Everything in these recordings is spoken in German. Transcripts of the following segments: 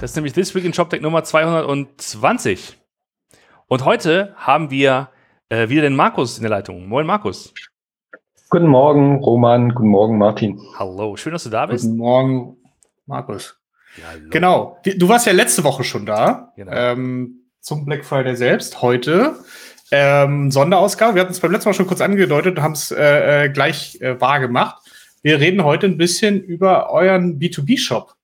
Das ist nämlich This Week in ShopTech Nummer 220. Und heute haben wir äh, wieder den Markus in der Leitung. Moin, Markus. Guten Morgen, Roman. Guten Morgen, Martin. Hallo, schön, dass du da bist. Guten Morgen, Markus. Ja, genau. Du warst ja letzte Woche schon da. Genau. Ähm, zum Black Friday selbst. Heute ähm, Sonderausgabe. Wir hatten es beim letzten Mal schon kurz angedeutet und haben es äh, äh, gleich äh, wahr gemacht. Wir reden heute ein bisschen über euren B2B-Shop.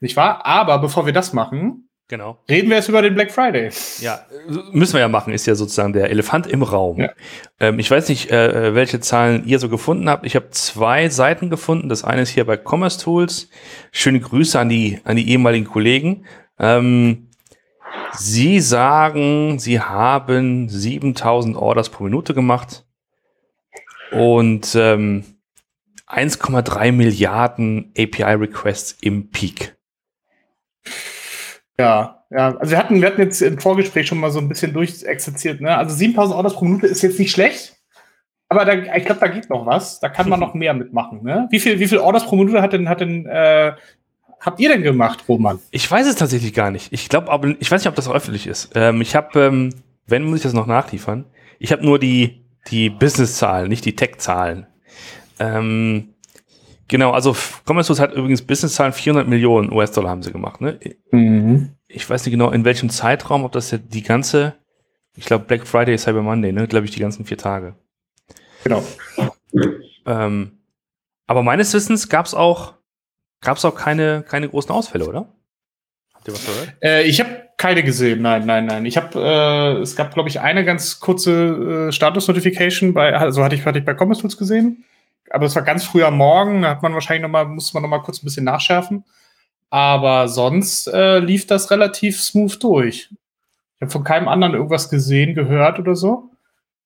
Nicht wahr? Aber bevor wir das machen, genau. reden wir jetzt über den Black Friday. Ja, müssen wir ja machen, ist ja sozusagen der Elefant im Raum. Ja. Ähm, ich weiß nicht, äh, äh welche Zahlen ihr so gefunden habt. Ich habe zwei Seiten gefunden. Das eine ist hier bei Commerce Tools. Schöne Grüße an die, an die ehemaligen Kollegen. Ähm, Sie sagen, Sie haben 7000 Orders pro Minute gemacht und ähm, 1,3 Milliarden API-Requests im Peak. Ja, ja, also wir hatten, wir hatten jetzt im Vorgespräch schon mal so ein bisschen durchexerziert, ne? Also 7000 Orders pro Minute ist jetzt nicht schlecht, aber da, ich glaube, da geht noch was. Da kann man noch mehr mitmachen, ne? Wie viel, wie viel Orders pro Minute hat denn, hat denn äh, habt ihr denn gemacht, Roman? Ich weiß es tatsächlich gar nicht. Ich glaube, aber ich weiß nicht, ob das öffentlich ist. Ähm, ich habe, ähm, wenn muss ich das noch nachliefern. Ich habe nur die die Business-Zahlen, nicht die Tech-Zahlen. Ähm, genau, also Commerce hat übrigens Business-Zahlen 400 Millionen US-Dollar haben sie gemacht. Ne? Mhm. Ich weiß nicht genau, in welchem Zeitraum, ob das ja die ganze, ich glaube Black Friday, Cyber Monday, ne? glaube ich, die ganzen vier Tage. Genau. Ähm, aber meines Wissens gab es auch Gab es auch keine, keine großen Ausfälle, oder? Habt ihr was gehört? Äh, ich habe keine gesehen, nein, nein, nein. Ich habe, äh, es gab, glaube ich, eine ganz kurze äh, Status-Notification bei, also hatte ich, hatte ich bei Commerce Tools gesehen. Aber es war ganz früh am Morgen, da hat man wahrscheinlich noch mal, musste man noch mal kurz ein bisschen nachschärfen. Aber sonst äh, lief das relativ smooth durch. Ich habe von keinem anderen irgendwas gesehen, gehört oder so.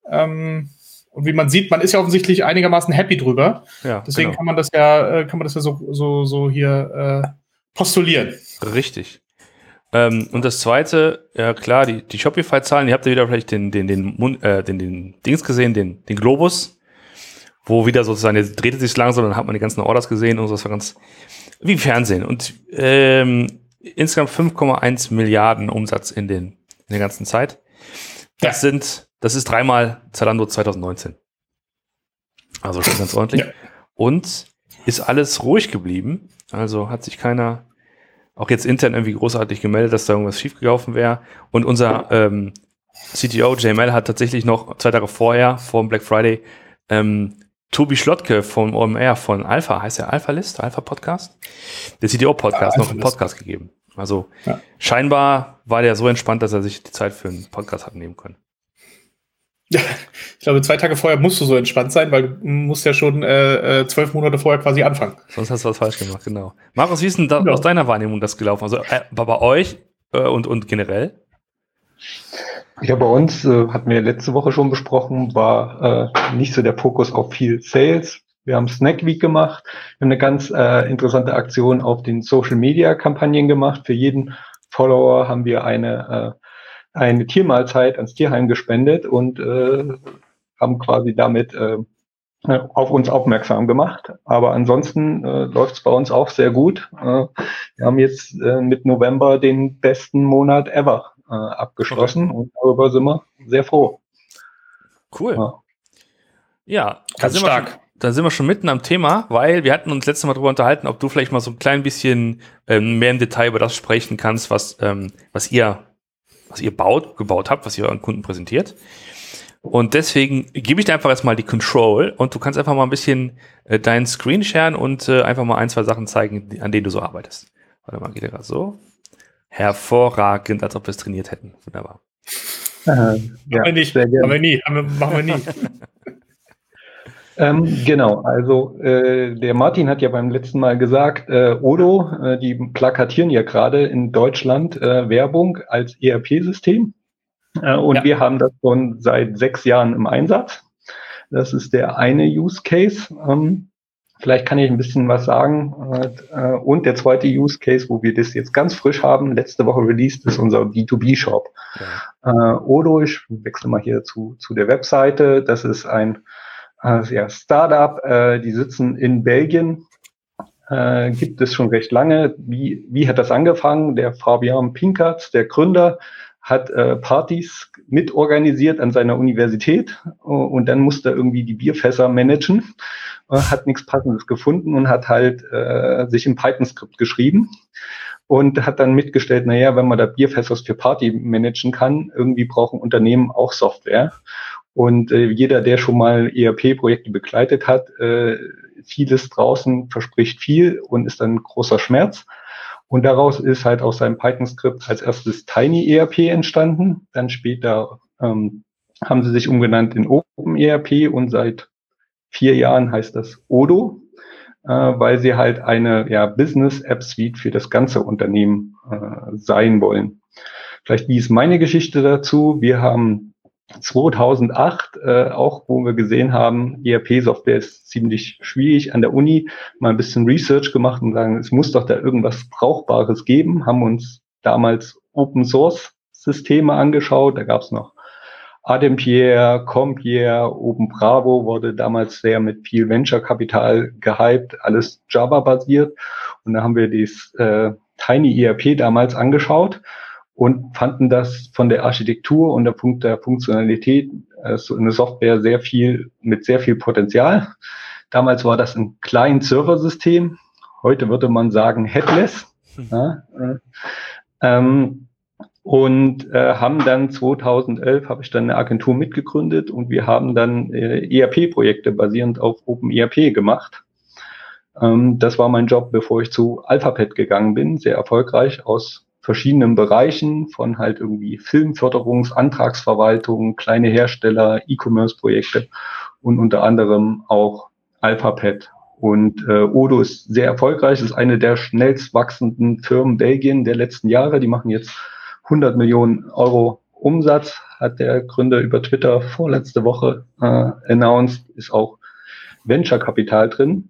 Ähm, und wie man sieht, man ist ja offensichtlich einigermaßen happy drüber. Ja, Deswegen genau. kann man das ja, äh, kann man das ja so, so, so hier äh, postulieren. Richtig. Ähm, und das zweite, ja klar, die, die Shopify-Zahlen, ihr habt ja wieder vielleicht den, den, den, äh, den, den Dings gesehen, den, den Globus, wo wieder sozusagen, jetzt dreht es sich langsam, dann hat man die ganzen Orders gesehen und so, das war ganz wie Fernsehen. Und ähm, insgesamt 5,1 Milliarden Umsatz in, den, in der ganzen Zeit. Das ja. sind das ist dreimal Zalando 2019. Also schon ganz ordentlich. Ja. Und ist alles ruhig geblieben. Also hat sich keiner auch jetzt intern irgendwie großartig gemeldet, dass da irgendwas schiefgelaufen wäre. Und unser ähm, CTO JML hat tatsächlich noch zwei Tage vorher, vor dem Black Friday, ähm, Tobi Schlottke von OMR von Alpha, heißt der Alpha List, Alpha Podcast, der CTO-Podcast, ja, noch einen Podcast gegeben. Also ja. scheinbar war der so entspannt, dass er sich die Zeit für einen Podcast hat nehmen können. Ja, ich glaube, zwei Tage vorher musst du so entspannt sein, weil du musst ja schon äh, äh, zwölf Monate vorher quasi anfangen. Sonst hast du was falsch gemacht, genau. Markus, wie ist denn da genau. aus deiner Wahrnehmung das gelaufen? Also äh, bei euch äh, und, und generell? Ja, bei uns äh, hatten wir letzte Woche schon besprochen, war äh, nicht so der Fokus auf viel Sales. Wir haben Snack Week gemacht, wir haben eine ganz äh, interessante Aktion auf den Social Media Kampagnen gemacht. Für jeden Follower haben wir eine äh, eine Tiermahlzeit ans Tierheim gespendet und äh, haben quasi damit äh, auf uns aufmerksam gemacht. Aber ansonsten äh, läuft es bei uns auch sehr gut. Äh, wir haben jetzt äh, mit November den besten Monat ever äh, abgeschlossen okay. und darüber sind wir sehr froh. Cool. Ja, ja ganz stark. Schon, da sind wir schon mitten am Thema, weil wir hatten uns letztes Mal darüber unterhalten, ob du vielleicht mal so ein klein bisschen ähm, mehr im Detail über das sprechen kannst, was, ähm, was ihr was ihr baut, gebaut habt, was ihr euren Kunden präsentiert. Und deswegen gebe ich dir einfach erstmal die Control und du kannst einfach mal ein bisschen äh, deinen Screen sharen und äh, einfach mal ein, zwei Sachen zeigen, an denen du so arbeitest. Warte mal, geht der gerade so? Hervorragend, als ob wir es trainiert hätten. Wunderbar. Äh, ja, machen wir nicht, machen wir nie, machen wir nie. Ähm, genau, also äh, der Martin hat ja beim letzten Mal gesagt, äh, Odo, äh, die plakatieren ja gerade in Deutschland äh, Werbung als ERP-System. Äh, und ja. wir haben das schon seit sechs Jahren im Einsatz. Das ist der eine Use Case. Ähm, vielleicht kann ich ein bisschen was sagen. Äh, und der zweite Use Case, wo wir das jetzt ganz frisch haben, letzte Woche released, ist unser B2B-Shop. Ja. Odo, ich wechsle mal hier zu, zu der Webseite. Das ist ein äh, ja, Startup, äh, die sitzen in Belgien, äh, gibt es schon recht lange. Wie, wie hat das angefangen? Der Fabian Pinkertz, der Gründer, hat äh, Partys mitorganisiert an seiner Universität und dann musste er irgendwie die Bierfässer managen, äh, hat nichts Passendes gefunden und hat halt äh, sich im Python-Skript geschrieben und hat dann mitgestellt, naja, wenn man da Bierfässer für Party managen kann, irgendwie brauchen Unternehmen auch Software. Und äh, jeder, der schon mal ERP-Projekte begleitet hat, äh, vieles draußen verspricht viel und ist dann großer Schmerz. Und daraus ist halt aus seinem Python-Skript als erstes Tiny ERP entstanden. Dann später ähm, haben sie sich umgenannt in Open ERP und seit vier Jahren heißt das Odo, äh, weil sie halt eine ja, Business App Suite für das ganze Unternehmen äh, sein wollen. Vielleicht wie ist meine Geschichte dazu? Wir haben 2008, äh, auch wo wir gesehen haben, ERP-Software ist ziemlich schwierig an der Uni, mal ein bisschen Research gemacht und sagen, es muss doch da irgendwas Brauchbares geben, haben uns damals Open-Source-Systeme angeschaut, da gab es noch Adempierre, Compierre, Open Bravo wurde damals sehr mit viel Venture-Kapital gehypt, alles Java-basiert. Und da haben wir dieses äh, Tiny ERP damals angeschaut und fanden das von der Architektur und der Punkt der Funktionalität äh, so eine Software sehr viel mit sehr viel Potenzial. Damals war das ein Client-Server-System. Heute würde man sagen Headless. Hm. Ja, äh, ähm, und äh, haben dann 2011 habe ich dann eine Agentur mitgegründet und wir haben dann äh, ERP-Projekte basierend auf OpenERP gemacht. Ähm, das war mein Job, bevor ich zu Alphabet gegangen bin, sehr erfolgreich aus verschiedenen Bereichen von halt irgendwie Filmförderungs-, Antragsverwaltung, kleine Hersteller, E-Commerce-Projekte und unter anderem auch Alphapad. Und äh, Odo ist sehr erfolgreich, ist eine der schnellst wachsenden Firmen Belgien der letzten Jahre. Die machen jetzt 100 Millionen Euro Umsatz, hat der Gründer über Twitter vorletzte Woche äh, announced, ist auch Venture-Kapital drin.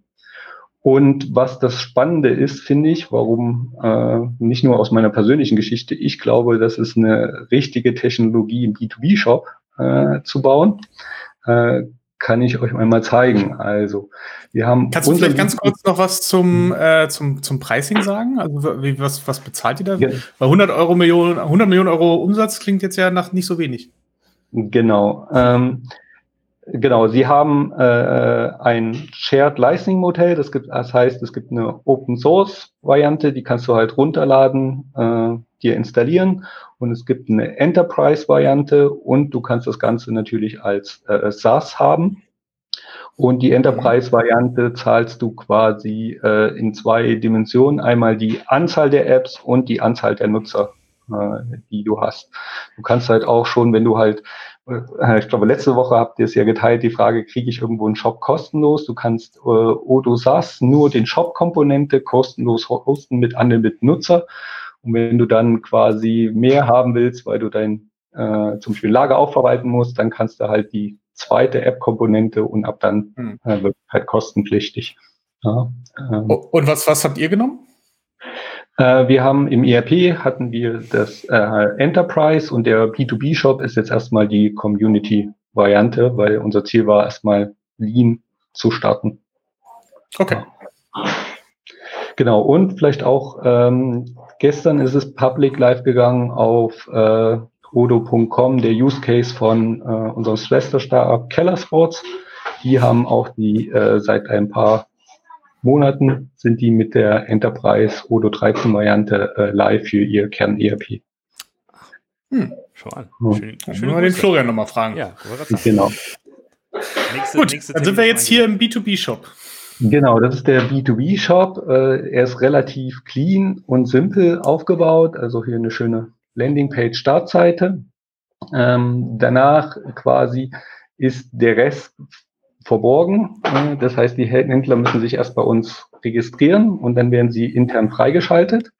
Und was das Spannende ist, finde ich, warum äh, nicht nur aus meiner persönlichen Geschichte, ich glaube, das ist eine richtige Technologie im B2B-Shop äh, zu bauen. Äh, kann ich euch einmal zeigen. Also, wir haben. Kannst du vielleicht ganz kurz noch was zum, äh, zum, zum Pricing sagen? Also, wie, was, was bezahlt ihr da? Ja. Bei 100 Euro Millionen, 100 Millionen Euro Umsatz klingt jetzt ja nach nicht so wenig. Genau. Ähm, Genau, Sie haben äh, ein Shared Licensing Modell. Das, gibt, das heißt, es gibt eine Open Source Variante, die kannst du halt runterladen, äh, dir installieren. Und es gibt eine Enterprise Variante und du kannst das Ganze natürlich als äh, SaaS haben. Und die Enterprise Variante zahlst du quasi äh, in zwei Dimensionen. Einmal die Anzahl der Apps und die Anzahl der Nutzer, äh, die du hast. Du kannst halt auch schon, wenn du halt ich glaube, letzte Woche habt ihr es ja geteilt, die Frage, kriege ich irgendwo einen Shop kostenlos? Du kannst äh, Odo SaaS nur den Shop-Komponente kostenlos hosten mit Unlimited Nutzer. Und wenn du dann quasi mehr haben willst, weil du dein äh, zum Beispiel Lager aufverwalten musst, dann kannst du halt die zweite App-Komponente und ab dann hm. äh, wird halt kostenpflichtig. Ja, ähm. Und was, was habt ihr genommen? Äh, wir haben im ERP hatten wir das äh, Enterprise und der B2B-Shop ist jetzt erstmal die Community-Variante, weil unser Ziel war erstmal Lean zu starten. Okay. Genau, und vielleicht auch ähm, gestern ist es public live gegangen auf äh, odo.com, der Use Case von äh, unserem Schwester-Startup Keller Sports. Die haben auch die äh, seit ein paar Monaten sind die mit der Enterprise Odo 13 Variante äh, live für ihr Kern-ERP. Hm. Schau an. Schön, schön, schön mal den Florian nochmal fragen. Ja, genau. Nächste, Gut, nächste dann sind wir jetzt hier im B2B-Shop. Genau, das ist der B2B-Shop. Äh, er ist relativ clean und simpel aufgebaut. Also hier eine schöne Landingpage-Startseite. Ähm, danach quasi ist der Rest verborgen. Das heißt, die Händler müssen sich erst bei uns registrieren und dann werden sie intern freigeschaltet.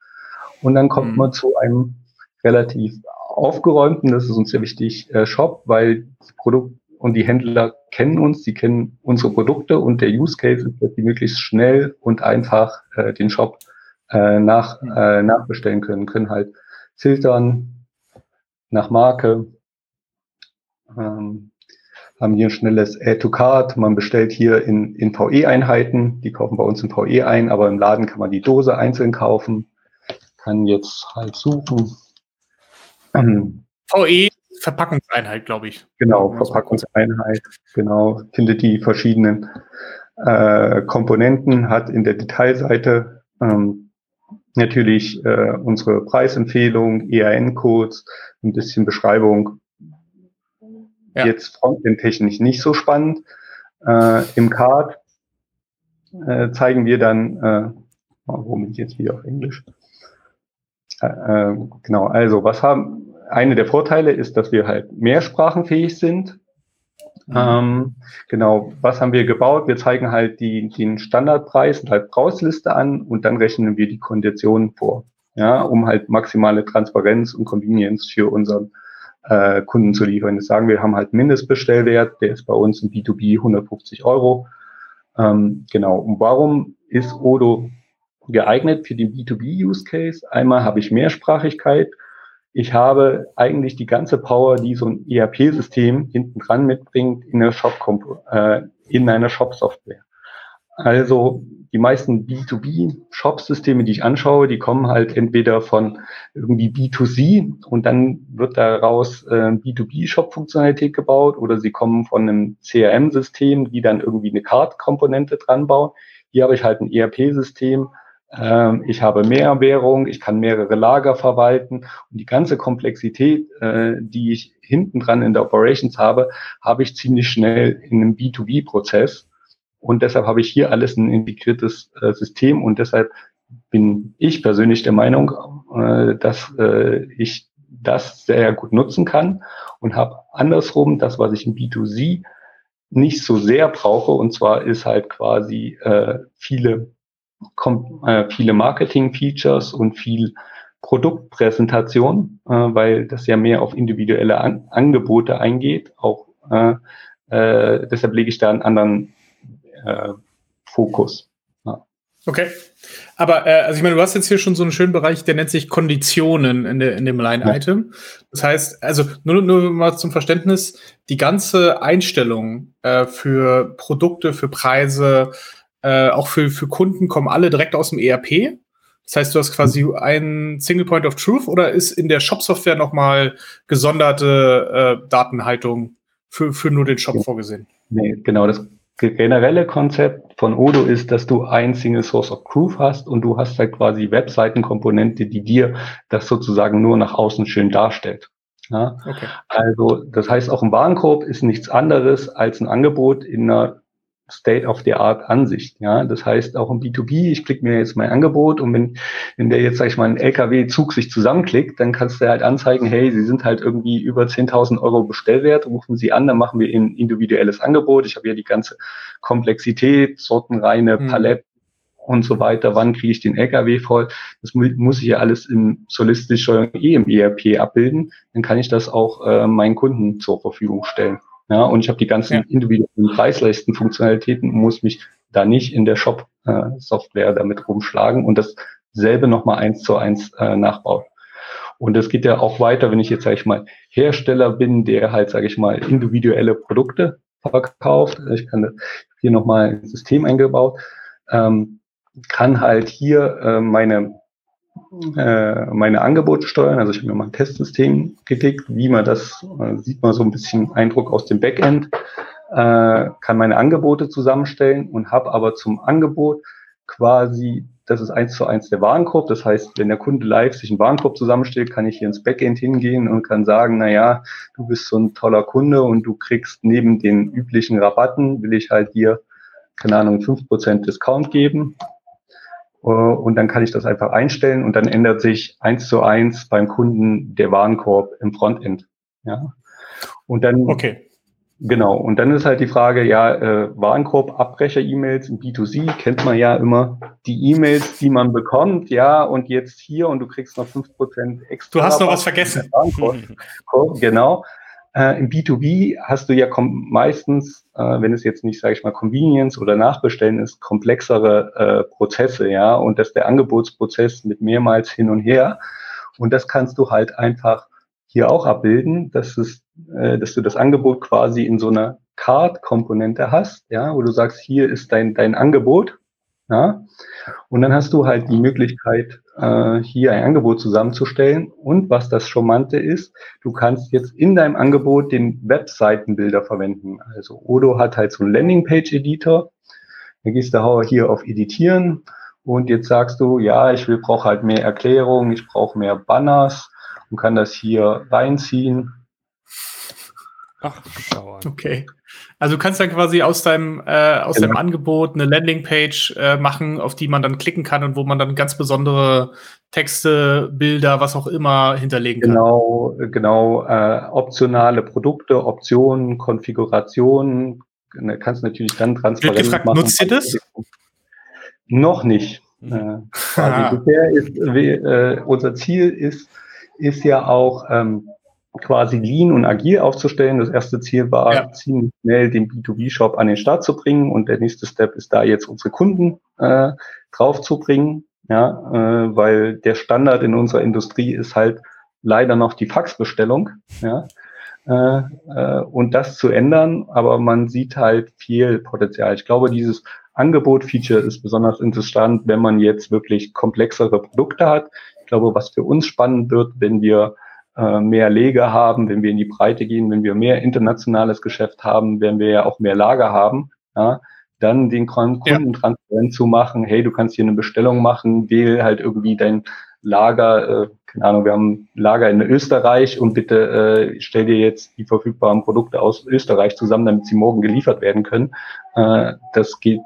Und dann kommt mhm. man zu einem relativ aufgeräumten, das ist uns sehr wichtig, äh, Shop, weil das Produkt und die Händler kennen uns, die kennen unsere Produkte und der Use Case ist, dass die möglichst schnell und einfach äh, den Shop äh, nach, mhm. äh, nachbestellen können, können halt filtern nach Marke, ähm, haben hier ein schnelles Add to Card. Man bestellt hier in, in VE-Einheiten. Die kaufen bei uns in VE ein, aber im Laden kann man die Dose einzeln kaufen. Kann jetzt halt suchen. VE Verpackungseinheit, glaube ich. Genau, Verpackungseinheit. Genau, findet die verschiedenen äh, Komponenten, hat in der Detailseite ähm, natürlich äh, unsere Preisempfehlung, EAN-Codes, ein bisschen Beschreibung. Ja. Jetzt frontend-technisch nicht so spannend. Äh, Im Card äh, zeigen wir dann, äh, warum bin ich jetzt wieder auf Englisch? Äh, äh, genau, also was haben, eine der Vorteile ist, dass wir halt mehrsprachenfähig sind. Mhm. Ähm, genau, was haben wir gebaut? Wir zeigen halt die, den Standardpreis und halt Preisliste an und dann rechnen wir die Konditionen vor, ja, um halt maximale Transparenz und Convenience für unseren äh, Kunden zu liefern. Das sagen wir, haben halt Mindestbestellwert, der ist bei uns im B2B 150 Euro. Ähm, genau, und warum ist Odo geeignet für den B2B-Use Case? Einmal habe ich Mehrsprachigkeit ich habe eigentlich die ganze Power, die so ein ERP-System hinten dran mitbringt, in, eine Shop äh, in einer Shop-Software. Also die meisten B2B-Shop-Systeme, die ich anschaue, die kommen halt entweder von irgendwie B2C und dann wird daraus äh, B2B-Shop-Funktionalität gebaut oder sie kommen von einem CRM-System, die dann irgendwie eine Card-Komponente dran bauen. Hier habe ich halt ein ERP-System, ähm, ich habe mehr Währung, ich kann mehrere Lager verwalten und die ganze Komplexität, äh, die ich hinten dran in der Operations habe, habe ich ziemlich schnell in einem B2B-Prozess. Und deshalb habe ich hier alles ein integriertes äh, System und deshalb bin ich persönlich der Meinung, äh, dass ich das sehr gut nutzen kann und habe andersrum das, was ich in B2C nicht so sehr brauche, und zwar ist halt quasi viele äh, viele Marketing-Features und viel Produktpräsentation, äh, weil das ja mehr auf individuelle An Angebote eingeht. Auch äh, äh, deshalb lege ich da einen anderen äh, Fokus. Ja. Okay. Aber äh, also ich meine, du hast jetzt hier schon so einen schönen Bereich, der nennt sich Konditionen in, der, in dem Line-Item. Ja. Das heißt, also nur, nur mal zum Verständnis, die ganze Einstellung äh, für Produkte, für Preise, äh, auch für, für Kunden kommen alle direkt aus dem ERP. Das heißt, du hast quasi einen Single Point of Truth oder ist in der Shop-Software nochmal gesonderte äh, Datenhaltung für, für nur den Shop vorgesehen? Nee, genau. Das generelle Konzept von Odo ist, dass du ein Single Source of Truth hast und du hast halt quasi Webseitenkomponente, die dir das sozusagen nur nach außen schön darstellt. Ja? Okay. Also das heißt, auch ein Warenkorb ist nichts anderes als ein Angebot in einer State-of-the-Art-Ansicht. Ja, das heißt auch im B2B, ich klicke mir jetzt mein Angebot und wenn, wenn der jetzt, sag ich mal, ein LKW-Zug sich zusammenklickt, dann kannst du halt anzeigen, hey, Sie sind halt irgendwie über 10.000 Euro Bestellwert, rufen Sie an, dann machen wir ein individuelles Angebot. Ich habe ja die ganze Komplexität, sortenreine mhm. Palette und so weiter. Wann kriege ich den LKW voll? Das muss ich ja alles im solistisch eh im ERP abbilden. Dann kann ich das auch äh, meinen Kunden zur Verfügung stellen. Ja, und ich habe die ganzen ja. individuellen Preisleisten-Funktionalitäten und muss mich da nicht in der Shop-Software damit rumschlagen und dasselbe nochmal eins zu eins äh, nachbauen. Und es geht ja auch weiter, wenn ich jetzt, sage ich mal, Hersteller bin, der halt, sage ich mal, individuelle Produkte verkauft. Ich kann hier nochmal ein System eingebaut, ähm, kann halt hier äh, meine äh, meine Angebote steuern. Also ich habe mir mal ein Testsystem geklickt, wie man das, äh, sieht man so ein bisschen Eindruck aus dem Backend, äh, kann meine Angebote zusammenstellen und habe aber zum Angebot quasi, das ist eins zu eins der Warenkorb. Das heißt, wenn der Kunde live sich einen Warenkorb zusammenstellt, kann ich hier ins Backend hingehen und kann sagen, na ja, du bist so ein toller Kunde und du kriegst neben den üblichen Rabatten, will ich halt dir, keine Ahnung, fünf Prozent Discount geben und dann kann ich das einfach einstellen und dann ändert sich eins zu eins beim Kunden der Warenkorb im Frontend. Ja. Und dann, okay. genau. Und dann ist halt die Frage, ja, äh, Warenkorb, Abbrecher-E-Mails im B2C kennt man ja immer. Die E-Mails, die man bekommt, ja, und jetzt hier und du kriegst noch fünf Prozent extra. Du hast noch was vergessen. genau. Äh, Im B2B hast du ja meistens, äh, wenn es jetzt nicht, sage ich mal, Convenience oder Nachbestellen ist, komplexere äh, Prozesse, ja, und das ist der Angebotsprozess mit mehrmals hin und her. Und das kannst du halt einfach hier auch abbilden, dass es, äh, dass du das Angebot quasi in so einer Card-Komponente hast, ja, wo du sagst, hier ist dein, dein Angebot, ja, und dann hast du halt die Möglichkeit, äh, hier ein Angebot zusammenzustellen. Und was das Charmante ist, du kannst jetzt in deinem Angebot den Webseitenbilder verwenden. Also Odo hat halt so einen Landingpage-Editor. Da gehst du hier auf Editieren und jetzt sagst du, ja, ich will brauche halt mehr Erklärungen, ich brauche mehr Banners und kann das hier reinziehen. Ach, okay. Also du kannst dann quasi aus deinem, äh, aus genau. deinem Angebot eine Landingpage äh, machen, auf die man dann klicken kann und wo man dann ganz besondere Texte, Bilder, was auch immer hinterlegen kann. Genau, genau. Äh, optionale Produkte, Optionen, Konfigurationen. Ne, kannst du natürlich dann transparent gefragt, machen. Nutzt ihr das? Noch nicht. Mhm. Äh, bisher ist, äh, unser Ziel ist, ist ja auch, ähm, quasi lean und agil aufzustellen. Das erste Ziel war, ja. ziemlich schnell den B2B-Shop an den Start zu bringen und der nächste Step ist da jetzt unsere Kunden äh, drauf zu bringen, ja, äh, weil der Standard in unserer Industrie ist halt leider noch die Faxbestellung, ja. Äh, äh, und das zu ändern, aber man sieht halt viel Potenzial. Ich glaube, dieses Angebot-Feature ist besonders interessant, wenn man jetzt wirklich komplexere Produkte hat. Ich glaube, was für uns spannend wird, wenn wir äh, mehr Leger haben, wenn wir in die Breite gehen, wenn wir mehr internationales Geschäft haben, wenn wir ja auch mehr Lager haben, ja, dann den Kunden transparent zu machen, hey, du kannst hier eine Bestellung machen, wähl halt irgendwie dein Lager, äh, keine Ahnung, wir haben Lager in Österreich und bitte äh, stell dir jetzt die verfügbaren Produkte aus Österreich zusammen, damit sie morgen geliefert werden können. Äh, das geht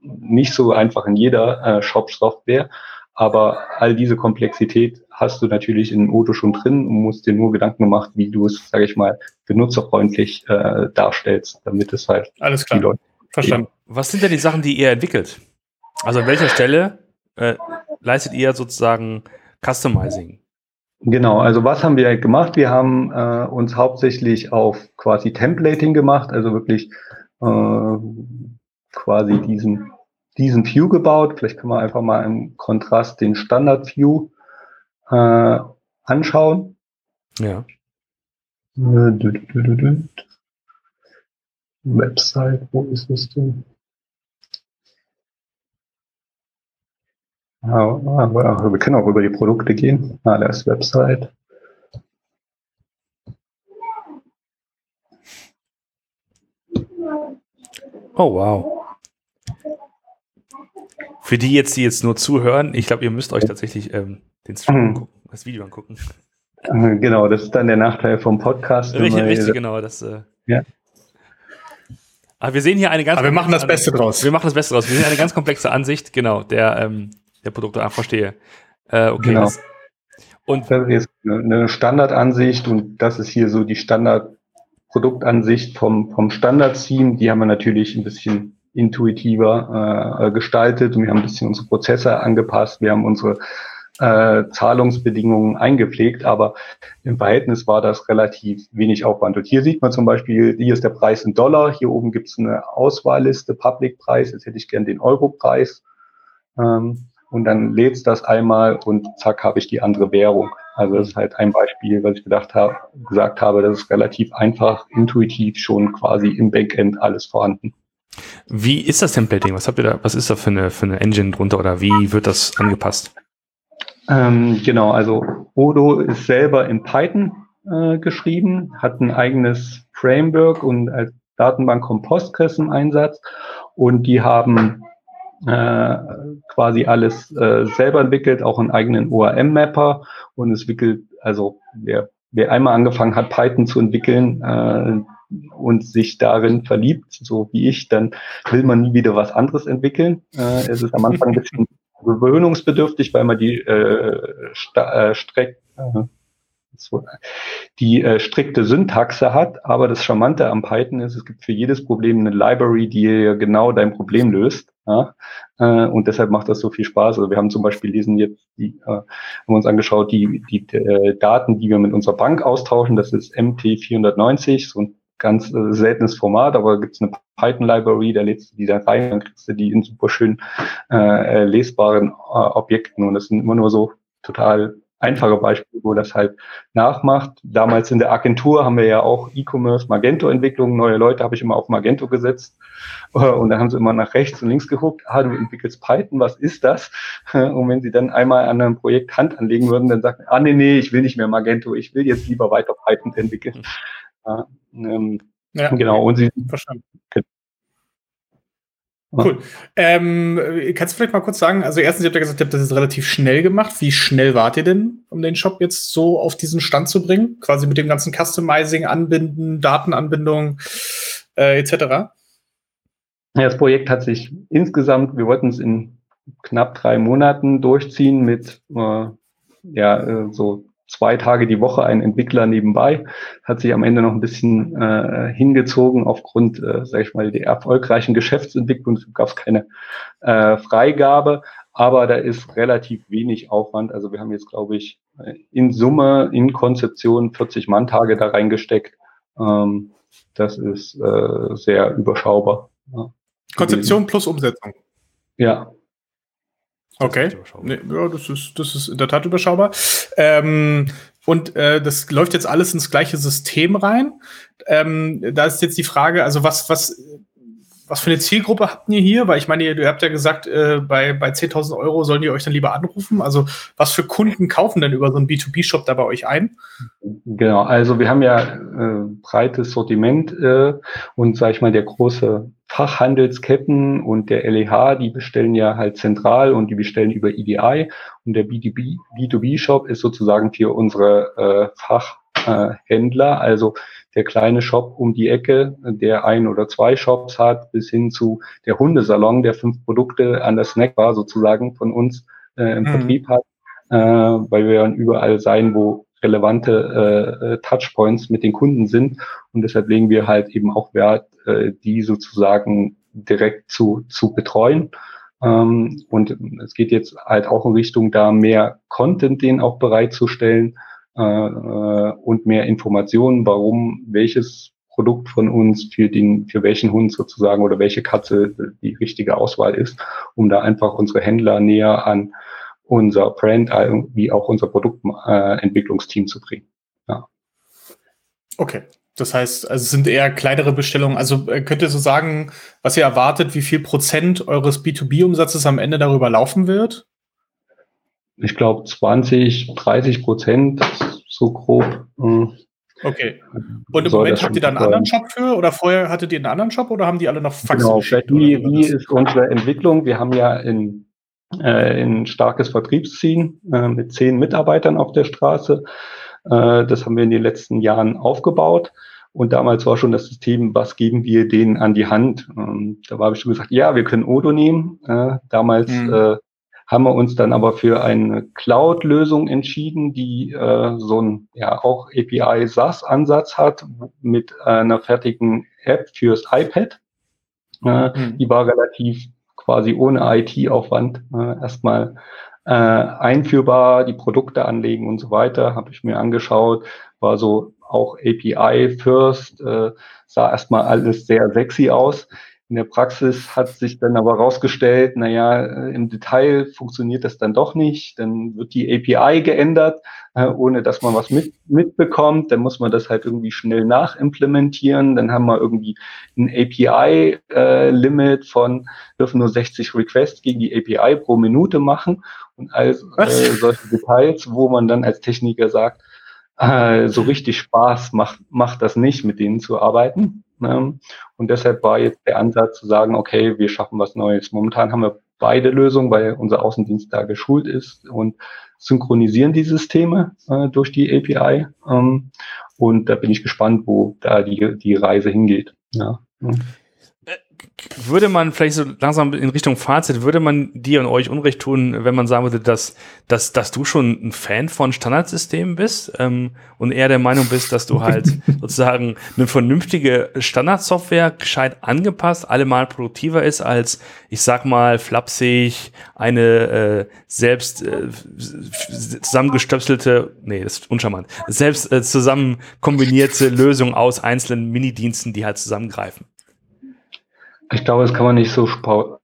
nicht so einfach in jeder äh, Shop-Software. Aber all diese Komplexität hast du natürlich in Auto schon drin und musst dir nur Gedanken gemacht, wie du es, sage ich mal, benutzerfreundlich äh, darstellst, damit es halt alles klar. Leute Verstanden. Was sind denn die Sachen, die ihr entwickelt? Also an welcher Stelle äh, leistet ihr sozusagen Customizing? Genau, also was haben wir gemacht? Wir haben äh, uns hauptsächlich auf quasi Templating gemacht, also wirklich äh, quasi diesen diesen View gebaut. Vielleicht kann man einfach mal im Kontrast den Standard View äh, anschauen. Ja. Website, wo ist es denn? Ah, ah, wir können auch über die Produkte gehen. Ah, da ist Website. Oh, wow. Für die jetzt, die jetzt nur zuhören, ich glaube, ihr müsst euch tatsächlich ähm, den Stream mhm. gucken, das Video angucken. Äh, genau, das ist dann der Nachteil vom Podcast. Richtig, richtig genau. Das, äh, ja. Aber wir sehen hier eine ganz. Aber wir machen das Beste draus. Wir machen das Beste draus. Wir sehen eine ganz komplexe Ansicht, genau, der, ähm, der Produkte. Ah, verstehe. Äh, okay. Genau. Das, und das ist eine Standardansicht und das ist hier so die Standardproduktansicht vom, vom Standard-Team. Die haben wir natürlich ein bisschen intuitiver äh, gestaltet wir haben ein bisschen unsere Prozesse angepasst, wir haben unsere äh, Zahlungsbedingungen eingepflegt, aber im Verhältnis war das relativ wenig Aufwand. Und hier sieht man zum Beispiel, hier ist der Preis in Dollar, hier oben gibt es eine Auswahlliste, Public-Preis, jetzt hätte ich gern den Euro-Preis. Ähm, und dann lädt das einmal und zack, habe ich die andere Währung. Also das ist halt ein Beispiel, was ich gedacht habe, gesagt habe, das ist relativ einfach, intuitiv schon quasi im Backend alles vorhanden. Wie ist das Templating? Was habt ihr da, was ist da für eine, für eine Engine drunter oder wie wird das angepasst? Ähm, genau, also Odo ist selber in Python äh, geschrieben, hat ein eigenes Framework und als Datenbank kommt Postgres im Einsatz und die haben äh, quasi alles äh, selber entwickelt, auch einen eigenen ORM-Mapper und es wickelt, also wer, wer einmal angefangen hat, Python zu entwickeln, äh, und sich darin verliebt, so wie ich, dann will man nie wieder was anderes entwickeln. Äh, es ist am Anfang ein bisschen gewöhnungsbedürftig, weil man die äh, äh, Streck, äh, die äh, strikte Syntaxe hat. Aber das Charmante am Python ist, es gibt für jedes Problem eine Library, die genau dein Problem löst. Ja? Äh, und deshalb macht das so viel Spaß. Also wir haben zum Beispiel diesen jetzt, die, äh, haben uns angeschaut, die, die äh, Daten, die wir mit unserer Bank austauschen. Das ist MT490, so ein ganz äh, seltenes Format, aber gibt es eine Python-Library, da lädst du die dann rein, dann kriegst du die in super schön äh, äh lesbaren äh, Objekten und das sind immer nur so total einfache Beispiel, wo das halt nachmacht. Damals in der Agentur haben wir ja auch E-Commerce, Magento-Entwicklung. Neue Leute habe ich immer auf Magento gesetzt. Äh, und dann haben sie immer nach rechts und links geguckt. Ah, du entwickelst Python, was ist das? Und wenn sie dann einmal an einem Projekt Hand anlegen würden, dann sagen, ah, nee, nee, ich will nicht mehr Magento. Ich will jetzt lieber weiter Python entwickeln. Ja, ähm, ja genau. Und sie, verstanden. Cool. Ähm, kannst du vielleicht mal kurz sagen, also erstens, ihr habt ja gesagt, ihr habt das jetzt relativ schnell gemacht. Wie schnell wart ihr denn, um den Shop jetzt so auf diesen Stand zu bringen? Quasi mit dem ganzen Customizing, Anbinden, Datenanbindung äh, etc.? Ja, das Projekt hat sich insgesamt, wir wollten es in knapp drei Monaten durchziehen mit äh, ja, äh, so zwei Tage die Woche ein Entwickler nebenbei, hat sich am Ende noch ein bisschen äh, hingezogen aufgrund, äh, sage ich mal, der erfolgreichen Geschäftsentwicklung. Es gab keine äh, Freigabe, aber da ist relativ wenig Aufwand. Also wir haben jetzt, glaube ich, in Summe, in Konzeption 40 Manntage da reingesteckt. Ähm, das ist äh, sehr überschaubar. Ja. Konzeption plus Umsetzung. Ja, Okay. Nee, ja, das ist, das ist in der Tat überschaubar. Ähm, und äh, das läuft jetzt alles ins gleiche System rein. Ähm, da ist jetzt die Frage, also was, was, was für eine Zielgruppe habt ihr hier? Weil ich meine, ihr, ihr habt ja gesagt, äh, bei, bei 10.000 Euro sollen die euch dann lieber anrufen. Also was für Kunden kaufen denn über so einen B2B-Shop da bei euch ein? Genau, also wir haben ja äh, breites Sortiment äh, und sage ich mal, der große Fachhandelsketten und der LEH, die bestellen ja halt zentral und die bestellen über EDI und der B2B, B2B-Shop ist sozusagen für unsere äh, Fachhändler, also der kleine Shop um die Ecke, der ein oder zwei Shops hat, bis hin zu der Hundesalon, der fünf Produkte an der Snackbar sozusagen von uns äh, im mhm. Vertrieb hat, äh, weil wir dann überall sein, wo relevante äh, Touchpoints mit den Kunden sind. Und deshalb legen wir halt eben auch Wert, äh, die sozusagen direkt zu, zu betreuen. Ähm, und es geht jetzt halt auch in Richtung da mehr Content den auch bereitzustellen äh, äh, und mehr Informationen, warum welches Produkt von uns für den, für welchen Hund sozusagen oder welche Katze die richtige Auswahl ist, um da einfach unsere Händler näher an unser Brand äh, wie auch unser Produktentwicklungsteam zu bringen. Ja. Okay. Das heißt, also sind eher kleinere Bestellungen. Also äh, könnt ihr so sagen, was ihr erwartet, wie viel Prozent eures B2B-Umsatzes am Ende darüber laufen wird? Ich glaube 20, 30 Prozent, so grob. Hm. Okay. Und im Moment habt ihr da einen anderen Shop für? Oder vorher hattet ihr einen anderen Shop oder haben die alle noch Fax genau, geschickt? Wie, wie ist unsere Entwicklung? Wir haben ja in äh, ein starkes Vertriebsteam äh, mit zehn Mitarbeitern auf der Straße. Äh, das haben wir in den letzten Jahren aufgebaut. Und damals war schon das System, was geben wir denen an die Hand? Ähm, da ich schon gesagt, ja, wir können Odo nehmen. Äh, damals mhm. äh, haben wir uns dann aber für eine Cloud-Lösung entschieden, die äh, so ein ja auch API SaaS-Ansatz hat mit einer fertigen App fürs iPad. Äh, mhm. Die war relativ quasi ohne IT-Aufwand äh, erstmal äh, einführbar, die Produkte anlegen und so weiter, habe ich mir angeschaut, war so auch API First, äh, sah erstmal alles sehr sexy aus. In der Praxis hat sich dann aber rausgestellt, naja, äh, im Detail funktioniert das dann doch nicht. Dann wird die API geändert, äh, ohne dass man was mit, mitbekommt. Dann muss man das halt irgendwie schnell nachimplementieren. Dann haben wir irgendwie ein API-Limit äh, von, dürfen nur 60 Requests gegen die API pro Minute machen und all äh, solche Details, wo man dann als Techniker sagt, äh, so richtig Spaß macht, macht das nicht, mit denen zu arbeiten. Ne? Und deshalb war jetzt der Ansatz zu sagen, okay, wir schaffen was Neues. Momentan haben wir beide Lösungen, weil unser Außendienst da geschult ist und synchronisieren die Systeme äh, durch die API. Ähm, und da bin ich gespannt, wo da die, die Reise hingeht. Ja. Würde man vielleicht so langsam in Richtung Fazit, würde man dir und euch Unrecht tun, wenn man sagen würde, dass, dass, dass du schon ein Fan von Standardsystemen bist ähm, und eher der Meinung bist, dass du halt sozusagen eine vernünftige Standardsoftware gescheit angepasst, allemal produktiver ist als, ich sag mal, flapsig, eine äh, selbst äh, zusammengestöpselte, nee, das ist uncharmant, selbst äh, zusammen kombinierte Lösung aus einzelnen Minidiensten, die halt zusammengreifen. Ich glaube, das kann man nicht so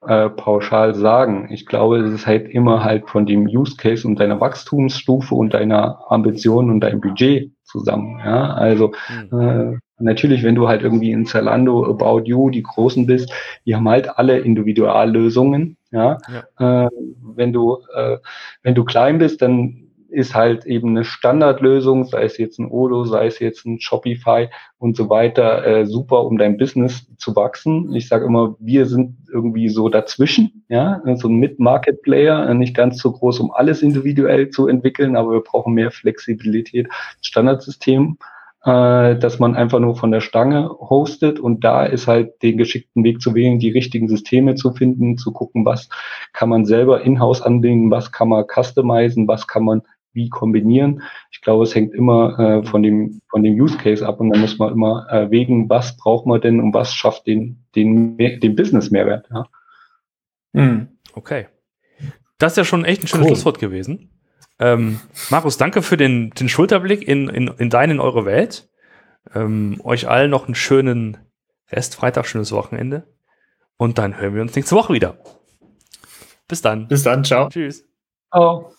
äh, pauschal sagen. Ich glaube, es ist halt immer halt von dem Use Case und deiner Wachstumsstufe und deiner Ambition und deinem Budget zusammen. Ja, also mhm. äh, natürlich, wenn du halt irgendwie in Zalando, About You, die Großen bist, die haben halt alle Individuallösungen. Ja, ja. Äh, wenn du äh, wenn du klein bist, dann ist halt eben eine Standardlösung, sei es jetzt ein Odo, sei es jetzt ein Shopify und so weiter, äh, super, um dein Business zu wachsen. Ich sage immer, wir sind irgendwie so dazwischen, ja, so ein Mid-Market-Player, äh, nicht ganz so groß, um alles individuell zu entwickeln, aber wir brauchen mehr Flexibilität. Standardsystem, äh, dass man einfach nur von der Stange hostet und da ist halt den geschickten Weg zu wählen, die richtigen Systeme zu finden, zu gucken, was kann man selber in-house anbinden, was kann man customizen, was kann man wie kombinieren. Ich glaube, es hängt immer äh, von dem von dem Use Case ab und dann muss man immer äh, wägen, was braucht man denn und was schafft den den den Business Mehrwert. Ja. Mhm. Okay, das ist ja schon echt ein schönes cool. Schlusswort gewesen. Ähm, Markus, danke für den den Schulterblick in in, in deine in eure Welt. Ähm, euch allen noch einen schönen Restfreitag, schönes Wochenende und dann hören wir uns nächste Woche wieder. Bis dann. Bis dann, ciao. Tschüss. Ciao.